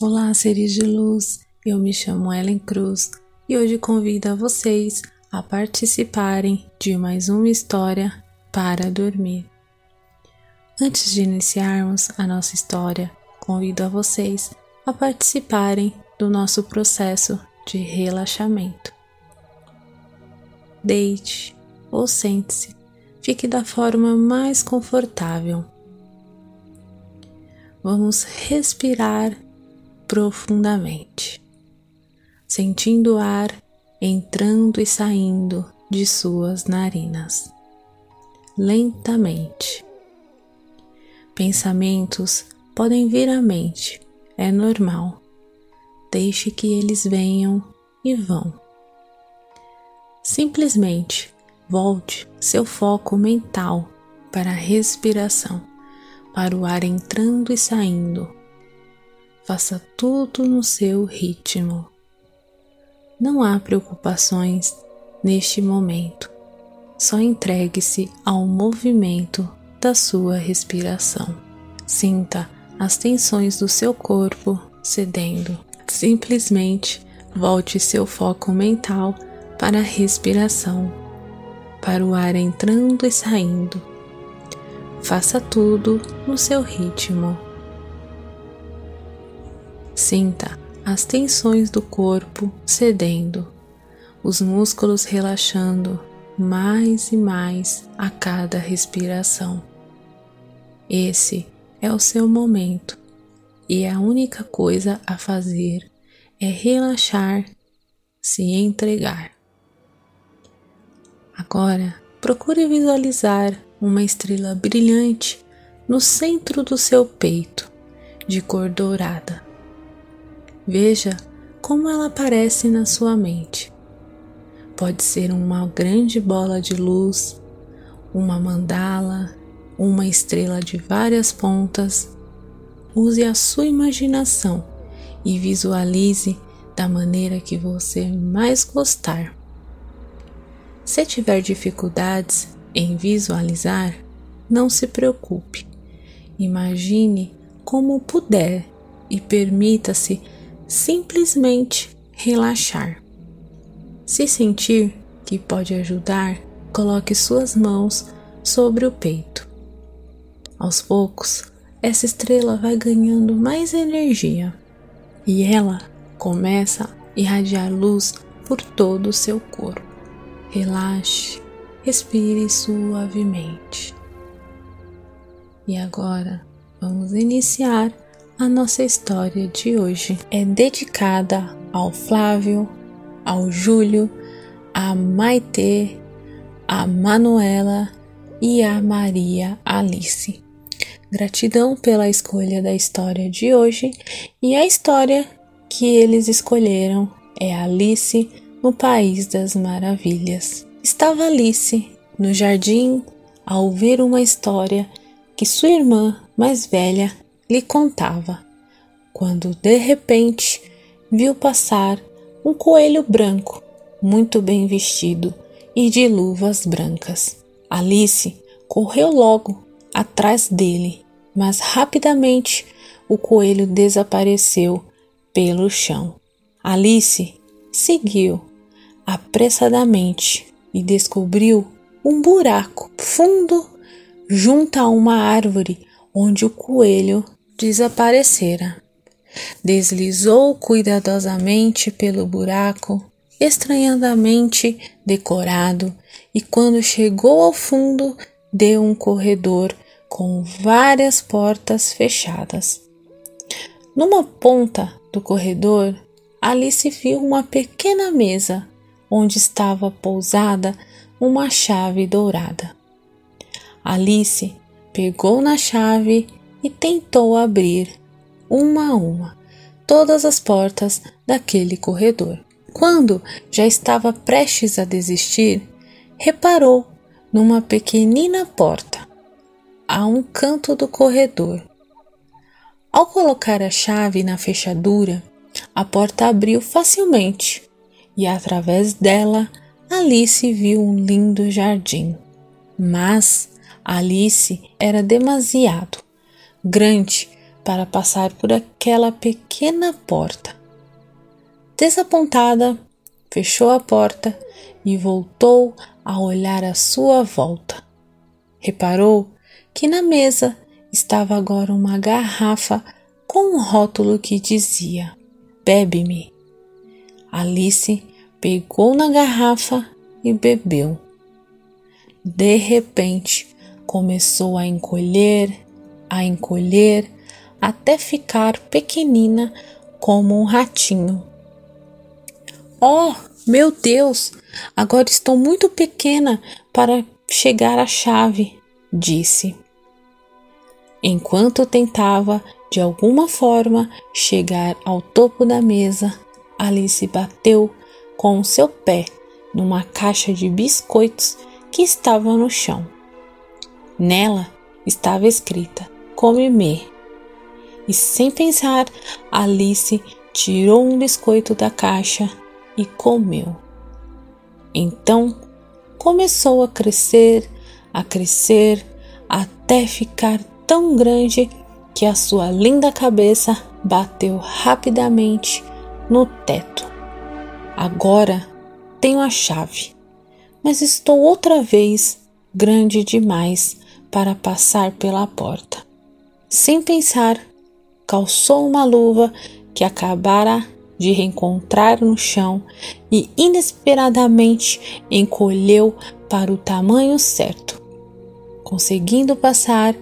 Olá, seres de luz. Eu me chamo Ellen Cruz e hoje convido a vocês a participarem de mais uma história para dormir. Antes de iniciarmos a nossa história, convido a vocês a participarem do nosso processo de relaxamento. Deite ou sente-se, fique da forma mais confortável. Vamos respirar profundamente, sentindo o ar entrando e saindo de suas narinas, lentamente. Pensamentos podem vir à mente, é normal. Deixe que eles venham e vão. Simplesmente volte seu foco mental para a respiração, para o ar entrando e saindo. Faça tudo no seu ritmo. Não há preocupações neste momento, só entregue-se ao movimento da sua respiração. Sinta as tensões do seu corpo cedendo. Simplesmente volte seu foco mental para a respiração, para o ar entrando e saindo. Faça tudo no seu ritmo. Sinta as tensões do corpo cedendo, os músculos relaxando mais e mais a cada respiração. Esse é o seu momento e a única coisa a fazer é relaxar, se entregar. Agora, procure visualizar uma estrela brilhante no centro do seu peito, de cor dourada. Veja como ela aparece na sua mente. Pode ser uma grande bola de luz, uma mandala, uma estrela de várias pontas. Use a sua imaginação e visualize da maneira que você mais gostar. Se tiver dificuldades em visualizar, não se preocupe. Imagine como puder e permita-se simplesmente relaxar. Se sentir que pode ajudar, coloque suas mãos sobre o peito. Aos poucos, essa estrela vai ganhando mais energia e ela começa a irradiar luz por todo o seu corpo. Relaxe, respire suavemente. E agora vamos iniciar a nossa história de hoje é dedicada ao Flávio, ao Júlio, a Maite, a Manuela e a Maria Alice. Gratidão pela escolha da história de hoje e a história que eles escolheram é Alice no País das Maravilhas. Estava Alice no jardim ao ver uma história que sua irmã mais velha lhe contava, quando de repente viu passar um coelho branco, muito bem vestido e de luvas brancas. Alice correu logo atrás dele, mas rapidamente o coelho desapareceu pelo chão. Alice seguiu apressadamente e descobriu um buraco fundo junto a uma árvore onde o coelho desaparecera. Deslizou cuidadosamente pelo buraco, estranhamente decorado, e quando chegou ao fundo, deu um corredor com várias portas fechadas. Numa ponta do corredor, Alice viu uma pequena mesa onde estava pousada uma chave dourada. Alice pegou na chave e tentou abrir, uma a uma, todas as portas daquele corredor. Quando já estava prestes a desistir, reparou numa pequenina porta a um canto do corredor. Ao colocar a chave na fechadura, a porta abriu facilmente e através dela Alice viu um lindo jardim. Mas Alice era demasiado grande para passar por aquela pequena porta. Desapontada, fechou a porta e voltou a olhar à sua volta. Reparou que na mesa estava agora uma garrafa com um rótulo que dizia: Bebe-me. Alice pegou na garrafa e bebeu. De repente, começou a encolher, a encolher, até ficar pequenina como um ratinho. Oh, meu Deus! Agora estou muito pequena para chegar à chave, disse. Enquanto tentava, de alguma forma, chegar ao topo da mesa, Alice bateu com o seu pé numa caixa de biscoitos que estava no chão. Nela estava escrita Come-me. E sem pensar, Alice tirou um biscoito da caixa e comeu. Então começou a crescer, a crescer, até ficar tão grande que a sua linda cabeça bateu rapidamente no teto. Agora tenho a chave, mas estou outra vez grande demais para passar pela porta. Sem pensar, calçou uma luva que acabara de reencontrar no chão e inesperadamente encolheu para o tamanho certo, conseguindo passar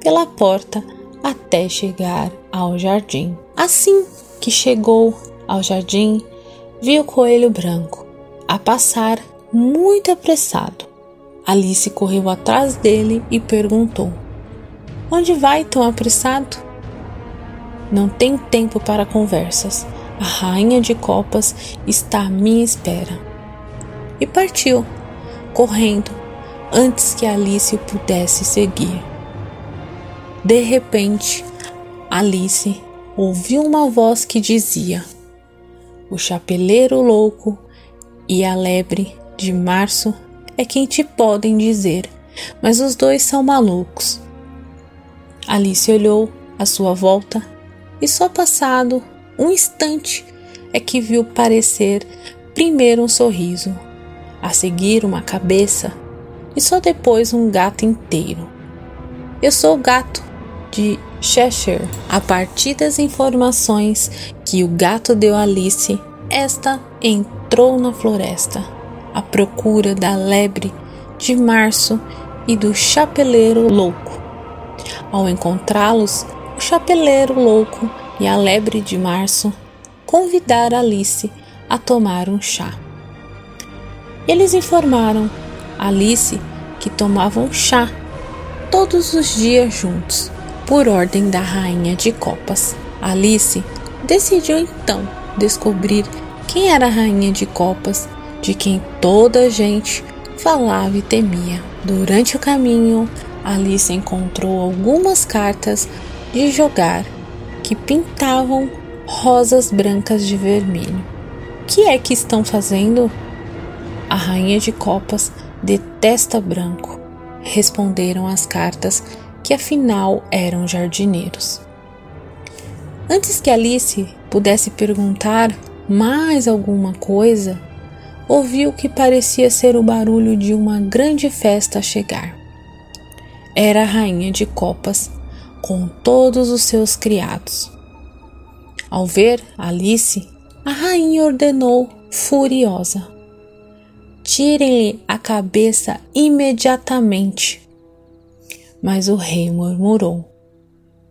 pela porta até chegar ao jardim. Assim que chegou ao jardim, viu o coelho branco a passar muito apressado. Alice correu atrás dele e perguntou: Onde vai tão apressado? Não tenho tempo para conversas. A rainha de copas está à minha espera. E partiu, correndo, antes que Alice pudesse seguir. De repente, Alice ouviu uma voz que dizia: O chapeleiro louco e a lebre de março é quem te podem dizer, mas os dois são malucos. Alice olhou à sua volta e só passado um instante é que viu parecer primeiro um sorriso, a seguir uma cabeça e só depois um gato inteiro. Eu sou o gato de Cheshire. A partir das informações que o gato deu a Alice, esta entrou na floresta à procura da lebre de março e do chapeleiro louco. Ao encontrá-los, o chapeleiro louco e a lebre de março convidaram Alice a tomar um chá. Eles informaram Alice que tomavam chá todos os dias juntos, por ordem da rainha de copas. Alice decidiu então descobrir quem era a rainha de copas, de quem toda a gente falava e temia. Durante o caminho, Alice encontrou algumas cartas de jogar que pintavam rosas brancas de vermelho. O que é que estão fazendo? A rainha de copas detesta branco, responderam as cartas que afinal eram jardineiros. Antes que Alice pudesse perguntar mais alguma coisa, ouviu o que parecia ser o barulho de uma grande festa chegar. Era a rainha de copas com todos os seus criados. Ao ver Alice, a rainha ordenou, furiosa: Tirem-lhe a cabeça imediatamente. Mas o rei murmurou: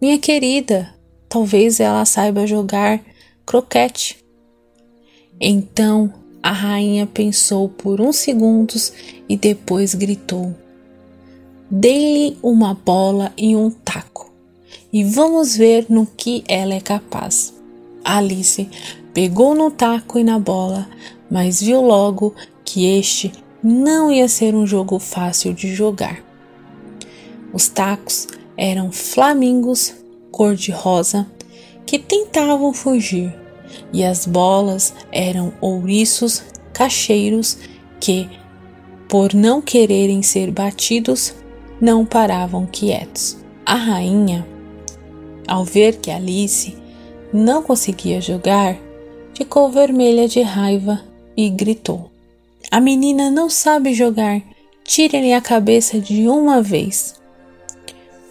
Minha querida, talvez ela saiba jogar croquete. Então a rainha pensou por uns segundos e depois gritou: Dê-lhe uma bola e um taco, e vamos ver no que ela é capaz. Alice pegou no taco e na bola, mas viu logo que este não ia ser um jogo fácil de jogar. Os tacos eram flamingos cor-de-rosa que tentavam fugir, e as bolas eram ouriços cacheiros que, por não quererem ser batidos, não paravam quietos. A rainha, Ao ver que Alice não conseguia jogar, ficou vermelha de raiva e gritou: A menina não sabe jogar, tire-lhe a cabeça de uma vez.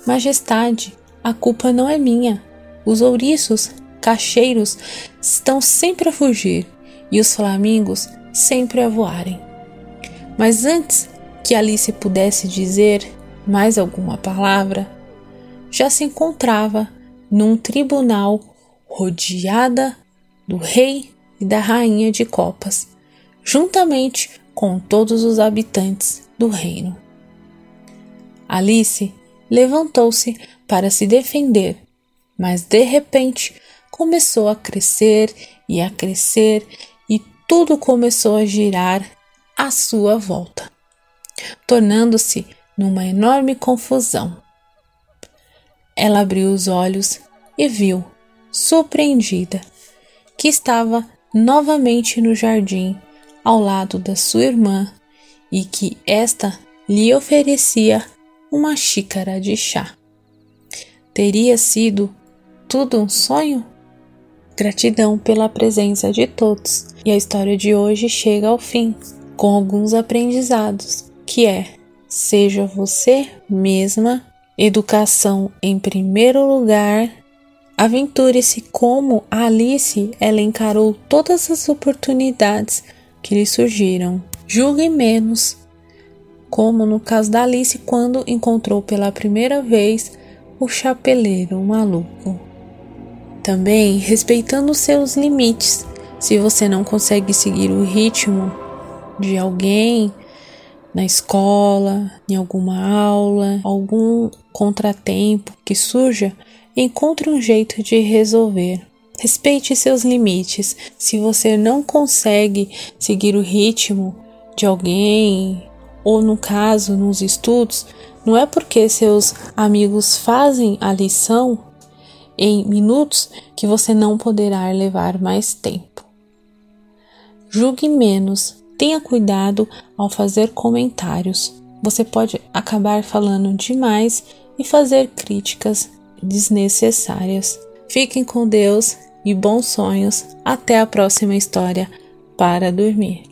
Majestade, a culpa não é minha. Os ouriços, cacheiros, estão sempre a fugir e os flamingos sempre a voarem. Mas antes que Alice pudesse dizer mais alguma palavra, já se encontrava num tribunal rodeada do rei e da rainha de copas, juntamente com todos os habitantes do reino. Alice levantou-se para se defender, mas de repente começou a crescer e a crescer e tudo começou a girar à sua volta, tornando-se numa enorme confusão. Ela abriu os olhos e viu, surpreendida, que estava novamente no jardim ao lado da sua irmã e que esta lhe oferecia uma xícara de chá. Teria sido tudo um sonho? Gratidão pela presença de todos. E a história de hoje chega ao fim com alguns aprendizados, que é: seja você mesma Educação em primeiro lugar. Aventure-se como Alice ela encarou todas as oportunidades que lhe surgiram. Julgue menos, como no caso da Alice quando encontrou pela primeira vez o chapeleiro maluco. Também respeitando seus limites. Se você não consegue seguir o ritmo de alguém, na escola, em alguma aula, algum contratempo que surja, encontre um jeito de resolver. Respeite seus limites. Se você não consegue seguir o ritmo de alguém, ou no caso, nos estudos, não é porque seus amigos fazem a lição em minutos que você não poderá levar mais tempo. Julgue menos Tenha cuidado ao fazer comentários. Você pode acabar falando demais e fazer críticas desnecessárias. Fiquem com Deus e bons sonhos. Até a próxima história para dormir.